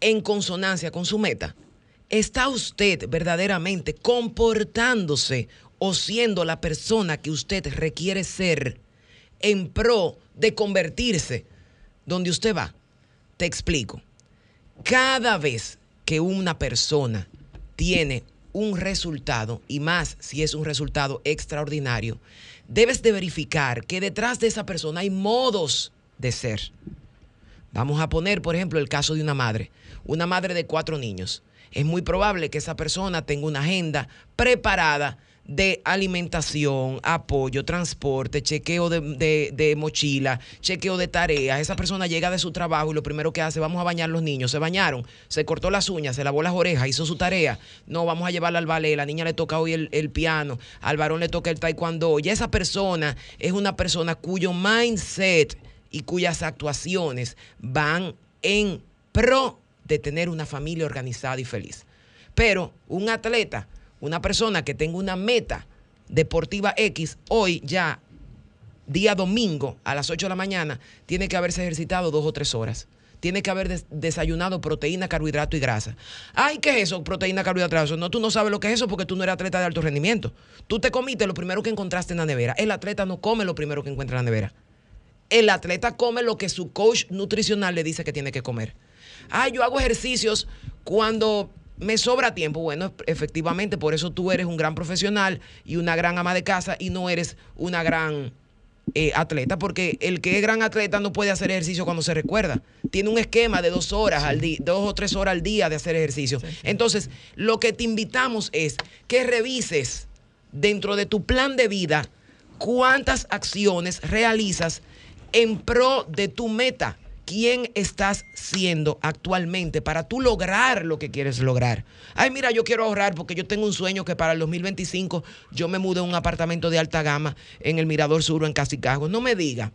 en consonancia con su meta? ¿Está usted verdaderamente comportándose o siendo la persona que usted requiere ser en pro de convertirse donde usted va? Te explico. Cada vez que una persona tiene un resultado, y más si es un resultado extraordinario, debes de verificar que detrás de esa persona hay modos de ser. Vamos a poner, por ejemplo, el caso de una madre, una madre de cuatro niños. Es muy probable que esa persona tenga una agenda preparada de alimentación, apoyo, transporte, chequeo de, mochila, chequeo de tareas. Esa persona llega de su trabajo y lo primero que hace, vamos a bañar los niños. Se bañaron, se cortó las uñas, se lavó las orejas, hizo su tarea. No, vamos a llevarla al ballet. La niña le toca hoy el, el piano, al varón le toca el taekwondo. Y esa persona es una persona cuyo mindset y cuyas actuaciones van en pro de tener una familia organizada y feliz. Pero un atleta, una persona que tenga una meta deportiva X, hoy ya, día domingo a las 8 de la mañana, tiene que haberse ejercitado dos o tres horas. Tiene que haber des- desayunado proteína, carbohidrato y grasa. Ay, ¿qué es eso? Proteína, carbohidrato. No, tú no sabes lo que es eso porque tú no eres atleta de alto rendimiento. Tú te comiste lo primero que encontraste en la nevera. El atleta no come lo primero que encuentra en la nevera. El atleta come lo que su coach nutricional le dice que tiene que comer. Ah, yo hago ejercicios cuando me sobra tiempo. Bueno, efectivamente, por eso tú eres un gran profesional y una gran ama de casa y no eres una gran eh, atleta, porque el que es gran atleta no puede hacer ejercicio cuando se recuerda. Tiene un esquema de dos horas al día, dos o tres horas al día de hacer ejercicio. Entonces, lo que te invitamos es que revises dentro de tu plan de vida cuántas acciones realizas en pro de tu meta. ¿Quién estás siendo actualmente para tú lograr lo que quieres lograr? Ay, mira, yo quiero ahorrar porque yo tengo un sueño que para el 2025 yo me mude a un apartamento de alta gama en el Mirador Sur en Casicago. No me diga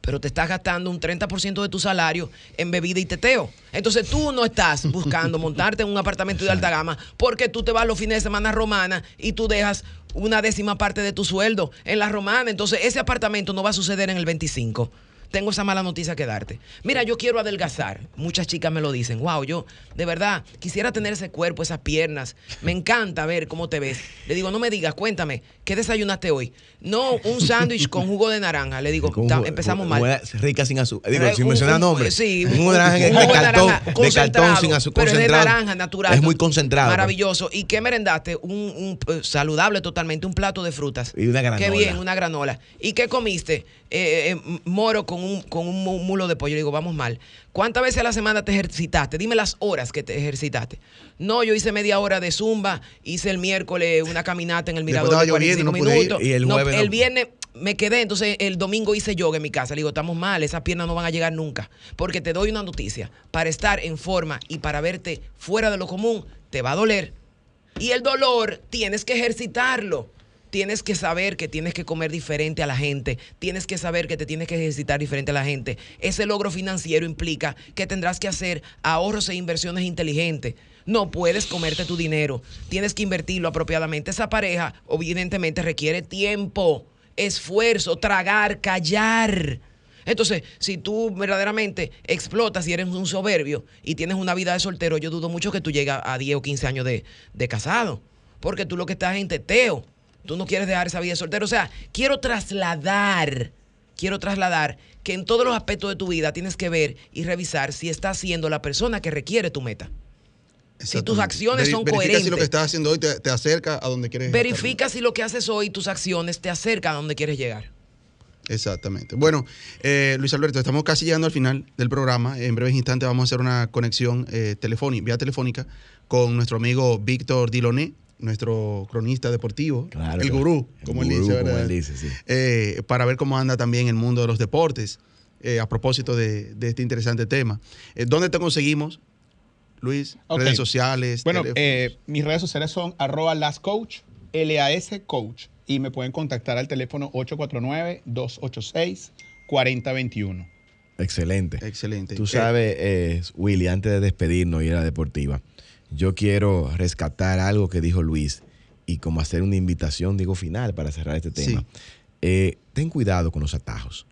pero te estás gastando un 30% de tu salario en bebida y teteo. Entonces tú no estás (laughs) buscando montarte en un apartamento de alta gama porque tú te vas los fines de semana a Romana y tú dejas una décima parte de tu sueldo en la Romana. Entonces ese apartamento no va a suceder en el 25. Tengo esa mala noticia que darte. Mira, yo quiero adelgazar. Muchas chicas me lo dicen. Wow, yo de verdad quisiera tener ese cuerpo, esas piernas. Me encanta ver cómo te ves. Le digo, no me digas, cuéntame, ¿qué desayunaste hoy? No, un sándwich con jugo de naranja. Le digo, Con "Ta- jugo- empezamos con- mal. rica sin azúcar. Digo, Eh, sin mencionar nombres. Sí, un jugo de naranja de, jugo cartón, naranja de concentrado, cartón sin azúcar. Pero es de naranja natural. Es muy concentrado. pues. Maravilloso. ¿Y qué merendaste? Un, un, eh, saludable totalmente, un plato de frutas. Y una granola. Qué bien, una granola. ¿Y qué comiste? Eh, eh, moro con un, con un mu- mulo de pollo. Le digo, vamos mal. ¿Cuántas veces a la semana te ejercitaste? Dime las horas que te ejercitaste. No, yo hice media hora de zumba, hice el miércoles una caminata en el mirador de lloviendo, 45 no pude ir. minutos. Y el No, jueves no- el viernes me quedé, entonces el domingo hice yoga en mi casa. Le digo, estamos mal, esas piernas no van a llegar nunca. Porque te doy una noticia. Para estar en forma y para verte fuera de lo común, te va a doler. Y el dolor tienes que ejercitarlo. Tienes que saber que tienes que comer diferente a la gente. Tienes que saber que te tienes que ejercitar diferente a la gente. Ese logro financiero implica que tendrás que hacer ahorros e inversiones inteligentes. No puedes comerte tu dinero. Tienes que invertirlo apropiadamente. Esa pareja, evidentemente, requiere tiempo, esfuerzo, tragar, callar. Entonces, si tú verdaderamente explotas y eres un soberbio y tienes una vida de soltero, yo dudo mucho que tú llegues a 10 o 15 años de, de casado. Porque tú lo que estás es en teteo. Tú no quieres dejar esa vida de soltero. O sea, quiero trasladar, quiero trasladar que en todos los aspectos de tu vida tienes que ver y revisar si estás siendo la persona que requiere tu meta. Si tus acciones son verifica si coherentes. lo que estás haciendo hoy te, te acerca a donde quieres estar. Verifica si lo que haces hoy, tus acciones, te acercan a donde quieres llegar. Exactamente. Bueno, eh, Luis Alberto, estamos casi llegando al final del programa. En breves instantes vamos a hacer una conexión eh, telefónica, vía telefónica con nuestro amigo Víctor Diloné, nuestro cronista deportivo, Claro, el gurú, El como él dice, como él dice, sí. Eh, para ver cómo anda también el mundo de los deportes, eh, a propósito de, de este interesante tema. Eh, ¿Dónde te conseguimos, Luis? Redes sociales. Bueno, eh, mis redes sociales son arroba lascoach, L-A-S coach. Y me pueden contactar al teléfono 849-286-4021. Excelente. Excelente. Tú sabes, eh, Willy, antes de despedirnos y ir a la deportiva, yo quiero rescatar algo que dijo Luis y como hacer una invitación, digo, final para cerrar este tema. Sí. Eh, ten cuidado con los atajos.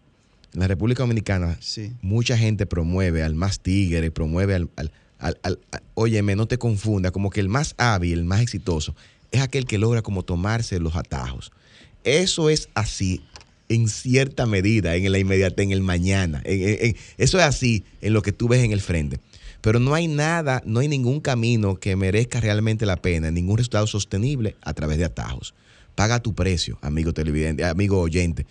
En la República Dominicana, Sí. mucha gente promueve al más tigre, promueve al, al, al- al- óyeme, no te confunda, como que el más hábil, el más exitoso, es aquel que logra como tomarse los atajos. Eso es así en cierta medida, en la inmediata, en el mañana. En- en- en- eso es así en lo que tú ves en el frente. Pero no hay nada, no hay ningún camino que merezca realmente la pena, ningún resultado sostenible a través de atajos. Paga tu precio, amigo televidente, amigo oyente.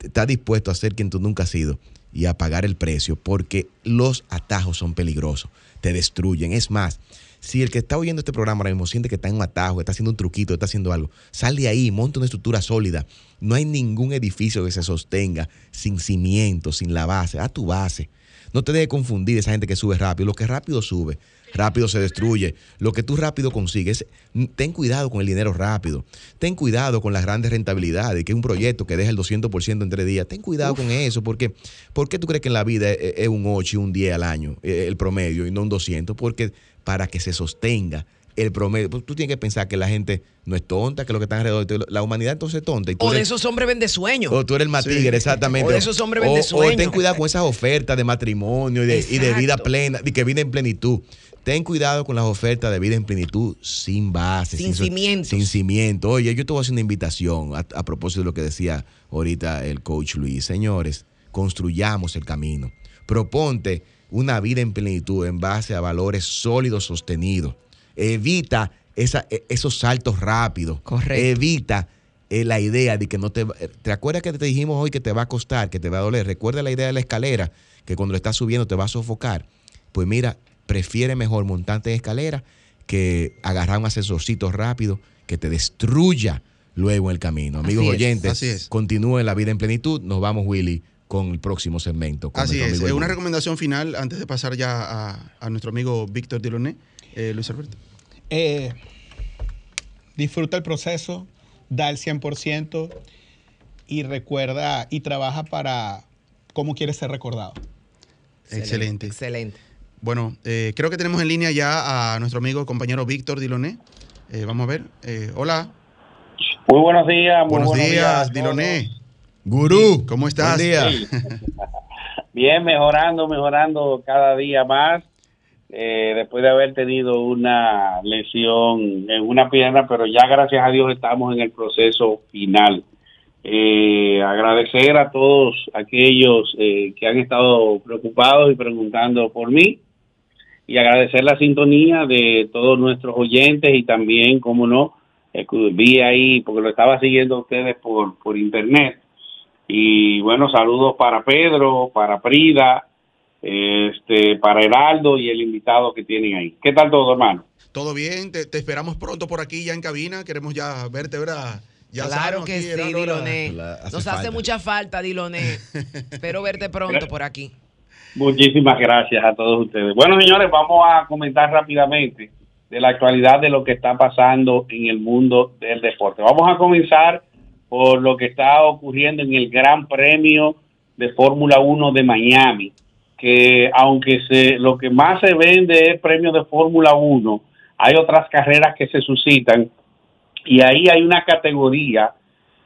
Estás dispuesto a ser quien tú nunca has sido y a pagar el precio porque los atajos son peligrosos, te destruyen. Es más, Si el que está oyendo este programa ahora mismo siente que está en un atajo, está haciendo un truquito, está haciendo algo, sal de ahí, monta una estructura sólida. No hay ningún edificio que se sostenga sin cimiento, sin la base. A tu base. No te dejes confundir esa gente que sube rápido. Lo que rápido sube, rápido se destruye. Lo que tú rápido consigues, ten cuidado con el dinero rápido. Ten cuidado con las grandes rentabilidades, que es un proyecto que deja el 200% en tres días. Ten cuidado con eso, porque ¿por qué tú crees que en la vida es, es un 8 y un 10 al año, eh, el promedio, y no un 200? Porque para que se sostenga el promedio, pues tú tienes que pensar que la gente no es tonta, que lo que están alrededor, de- la humanidad entonces es tonta. Y tú O de esos hombres vende sueños. o tú eres el matigre, exactamente. O de esos hombres O- vende o sueños. ten cuidado con esas ofertas de matrimonio y de, y de vida plena, y que vida en plenitud. Ten cuidado con las ofertas de vida en plenitud sin base. Sin so- cimientos. Sin cimiento. Oye, yo te voy a hacer una invitación a, a propósito de lo que decía ahorita el coach Luis. Señores, construyamos el camino. Proponte una vida en plenitud en base a valores sólidos, sostenidos. Evita esa- e- esos saltos rápidos. Correcto. Evita eh, la idea de que no te... va- ¿Te acuerdas que te dijimos hoy que te va a costar, que te va a doler? Recuerda la idea de la escalera, que cuando lo estás subiendo te va a sofocar. Pues mira, prefiere mejor montarte en escalera que agarrar un asesorcito rápido que te destruya luego en el camino. Amigos Así es. oyentes, Así es. continúen la vida en plenitud. Nos vamos, Willy, con el próximo segmento. con Así es. amigo Eh, Una recomendación final antes de pasar ya a, a nuestro amigo Víctor Diloné. Eh, Luis Alberto. Eh, disfruta el proceso, da el 100% y recuerda y trabaja para cómo quieres ser recordado. Excelente. Excelente. Bueno, eh, creo que tenemos en línea ya a nuestro amigo compañero Víctor Diloné. Eh, vamos a ver. Eh, hola. Muy buenos días. Muy Buenos, buenos días, todos. Diloné. Gurú, ¿Cómo estás? Buen día. Sí. (laughs) Bien, mejorando, mejorando cada día más. Eh, después de haber tenido una lesión en una pierna, pero ya gracias a Dios estamos en el proceso final. Eh, agradecer a todos aquellos eh, que han estado preocupados y preguntando por mí y agradecer la sintonía de todos nuestros oyentes y también, como no, eh, vi ahí, porque lo estaba siguiendo ustedes por, por internet. Y bueno, saludos para Pedro, para Prida, este, para Heraldo y el invitado que tienen ahí. ¿Qué tal todo, hermano? ¿Todo bien? Te, te esperamos pronto por aquí ya en cabina. Queremos ya verte, ¿verdad? Ya claro que aquí, sí. Diloné. Nos hace mucha falta, Diloné. (laughs) Espero verte pronto por aquí. Muchísimas gracias a todos ustedes. Bueno, señores, vamos a comentar rápidamente de la actualidad de lo que está pasando en el mundo del deporte. Vamos a comenzar por lo que está ocurriendo en el Gran Premio de Fórmula 1 de Miami, que aunque se lo que más se vende es premio de Fórmula 1, hay otras carreras que se suscitan y ahí hay una categoría,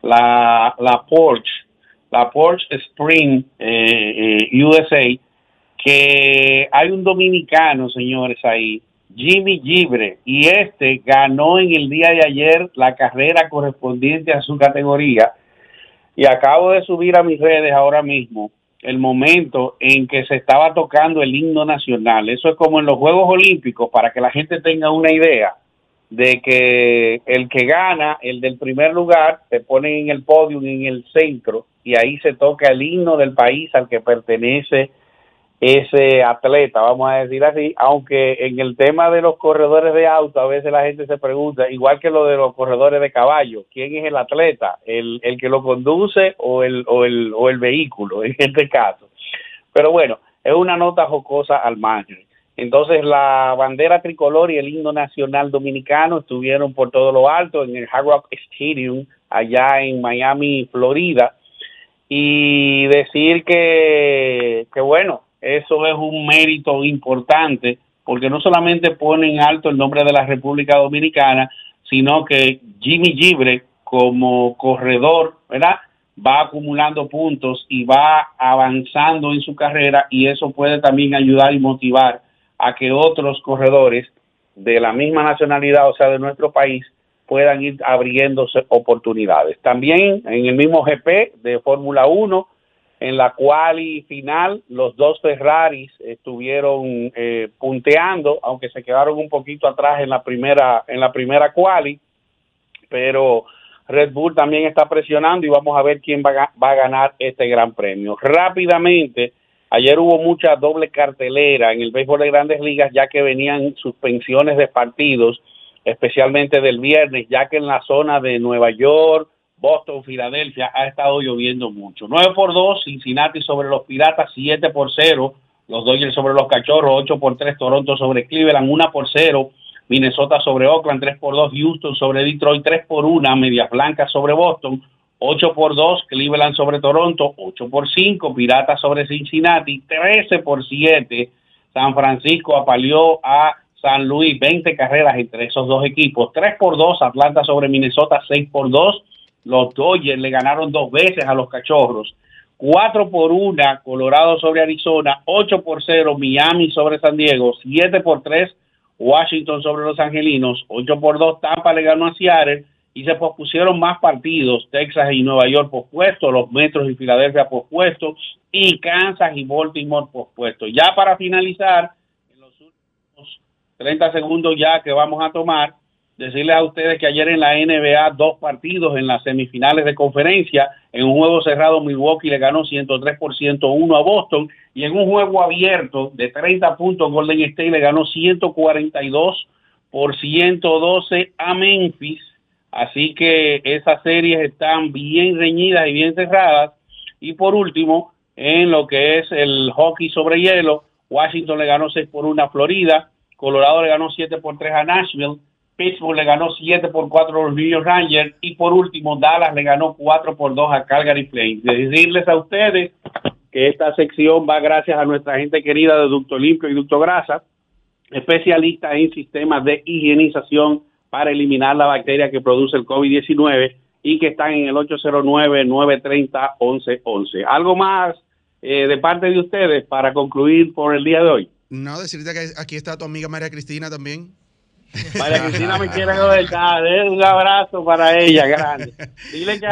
la, la Porsche, la Porsche Spring eh, eh, USA, que hay un dominicano, señores, ahí, Jimmy Gibre, y este ganó en el día de ayer la carrera correspondiente a su categoría. Y acabo de subir a mis redes ahora mismo el momento en que se estaba tocando el himno nacional. Eso es como en los Juegos Olímpicos, para que la gente tenga una idea de que el que gana, el del primer lugar, se pone en el podio, en el centro, y ahí se toca el himno del país al que pertenece ese atleta, vamos a decir así, aunque en el tema de los corredores de auto a veces la gente se pregunta, igual que lo de los corredores de caballo, ¿quién es el atleta? ¿El, el que lo conduce o el, o, el, o el vehículo en este caso? Pero bueno, es una nota jocosa al margen. Entonces la bandera tricolor y el himno nacional dominicano estuvieron por todo lo alto en el Hard Rock Stadium allá en Miami, Florida. Y decir que, que bueno, eso es un mérito importante porque no solamente pone en alto el nombre de la República Dominicana, sino que Jimmy Gibre como corredor, ¿verdad? Va acumulando puntos y va avanzando en su carrera y eso puede también ayudar y motivar a que otros corredores de la misma nacionalidad, o sea, de nuestro país, puedan ir abriéndose oportunidades. También en el mismo GP de Fórmula 1, en la cual y final los dos Ferraris estuvieron eh, punteando, aunque se quedaron un poquito atrás en la primera en la primera quali, pero Red Bull también está presionando y vamos a ver quién va, a ga- va a ganar este gran premio. Rápidamente, Ayer hubo mucha doble cartelera en el béisbol de grandes ligas, ya que venían suspensiones de partidos, especialmente del viernes, ya que en la zona de Nueva York, Boston, Filadelfia, ha estado lloviendo mucho. 9 por 2, Cincinnati sobre los Piratas, 7 por 0, los Dodgers sobre los Cachorros, 8 por 3, Toronto sobre Cleveland, 1 por 0, Minnesota sobre Oakland, 3 por 2, Houston sobre Detroit, 3 por 1, Medias Blancas sobre Boston, 8 por 2, Cleveland sobre Toronto, 8 por 5, Piratas sobre Cincinnati, 13 por 7, San Francisco apaleó a San Luis, 20 carreras entre esos dos equipos, 3 por 2, Atlanta sobre Minnesota, 6 por 2, los Dodgers le ganaron dos veces a los Cachorros, 4 por 1, Colorado sobre Arizona, 8 por 0, Miami sobre San Diego, 7 por 3, Washington sobre los Angelinos, 8 por 2, Tampa le ganó a Seattle, y se pospusieron más partidos, Texas y Nueva York pospuestos, los Metros y Filadelfia pospuestos y Kansas y Baltimore pospuestos. Ya para finalizar, en los últimos 30 segundos ya que vamos a tomar, decirles a ustedes que ayer en la NBA dos partidos en las semifinales de conferencia, en un juego cerrado Milwaukee le ganó 103 por 101 a Boston y en un juego abierto de 30 puntos Golden State le ganó 142 por 112 a Memphis Así que esas series están bien reñidas y bien cerradas. Y por último, en lo que es el hockey sobre hielo, Washington le ganó 6 por 1 a Florida, Colorado le ganó 7 por 3 a Nashville, Pittsburgh le ganó 7 por 4 a los New York Rangers y por último Dallas le ganó 4 por 2 a Calgary Flames. De decirles a ustedes que esta sección va gracias a nuestra gente querida de Ducto Limpio y Ducto Grasa, especialistas en sistemas de higienización para eliminar la bacteria que produce el COVID-19 y que están en el 809-930-1111. ¿Algo más eh, de parte de ustedes para concluir por el día de hoy? No, decirte que aquí está tu amiga María Cristina también. María Cristina me quiere conectar. Un abrazo para ella, grande. Dile que,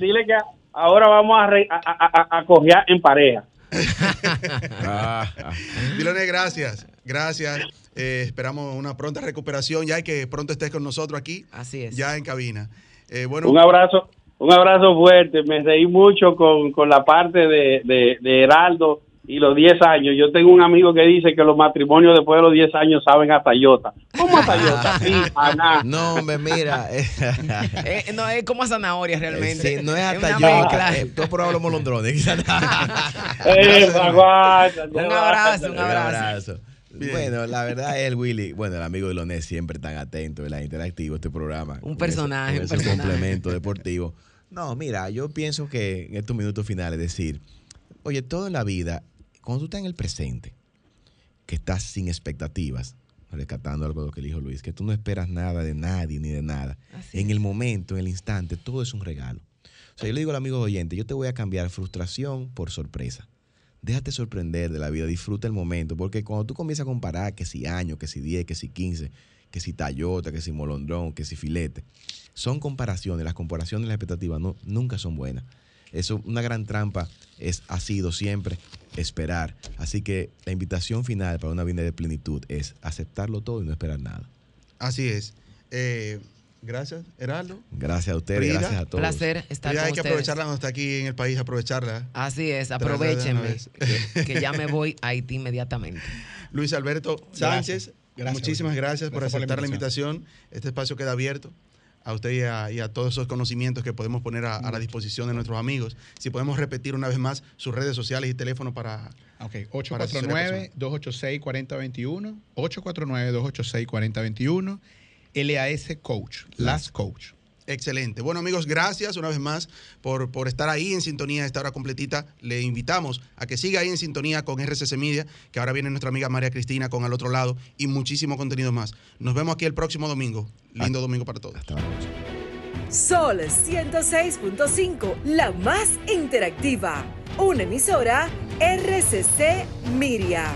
dile que ahora vamos a, a, a, en pareja. (laughs) Dilone, gracias. Gracias. Eh, esperamos una pronta recuperación ya y que pronto estés con nosotros aquí. Así es. Ya en cabina. Eh, bueno, un abrazo, un abrazo fuerte. Me reí mucho con, la parte de, de, Heraldo y los 10 años. Yo tengo un amigo que dice que los matrimonios después de los 10 años saben a Tayota. ¿Cómo a Tayota? (laughs) sí, a No, hombre, mira. (laughs) Eh, no, es como a zanahoria realmente. Sí, no es a Tayota. tú has probado los molondrones. (laughs) un abrazo, un abrazo. Bueno, la verdad es el Willy, bueno, el amigo de Loné siempre tan atento, la interactivo este programa. Un personaje, un complemento deportivo. No, mira, yo pienso que en estos minutos finales decir, oye, todo en la vida, cuando tú estás en el presente, que estás sin expectativas, rescatando algo de lo que dijo Luis, que tú no esperas nada de nadie ni de nada. en el momento, en el instante, todo es un regalo. O sea, yo le digo al amigo oyente, yo te voy a cambiar frustración por sorpresa déjate sorprender de la vida, disfruta el momento, porque cuando tú comienzas a comparar que si años, que si 10, que si 15, que si Tayota, que si Molondrón, que si Filete, son comparaciones, las comparaciones y las expectativas no, nunca son buenas. Eso, una gran trampa es, ha sido siempre esperar. Así que la invitación final para una vida de plenitud es aceptarlo todo y no esperar nada. Así es. Eh, Gracias, Heraldo. Gracias a ustedes, gracias a todos. Placer estar con hay que aprovecharla cuando está aquí en el país, aprovecharla. Así es, aprovechenme, que, ya me (laughs) voy a Haití inmediatamente. Luis Alberto Sánchez, muchísimas gracias, por aceptar la invitación. Este espacio queda abierto a usted y a, todos esos conocimientos que podemos poner a, la disposición de nuestros amigos. Si podemos repetir una vez más sus redes sociales y teléfono para... Ok, 849-286-4021, 849-286-4021 LAS Coach, Last Coach. Excelente. Bueno, amigos, gracias una vez más por, por estar ahí en sintonía a esta hora completita. Le invitamos a que siga ahí en sintonía con RCC Media, que ahora viene nuestra amiga María Cristina con al otro lado y muchísimo contenido más. Nos vemos aquí el próximo domingo. Lindo domingo para todos. Hasta Sol 106.5, la más interactiva. Una emisora RCC Miria.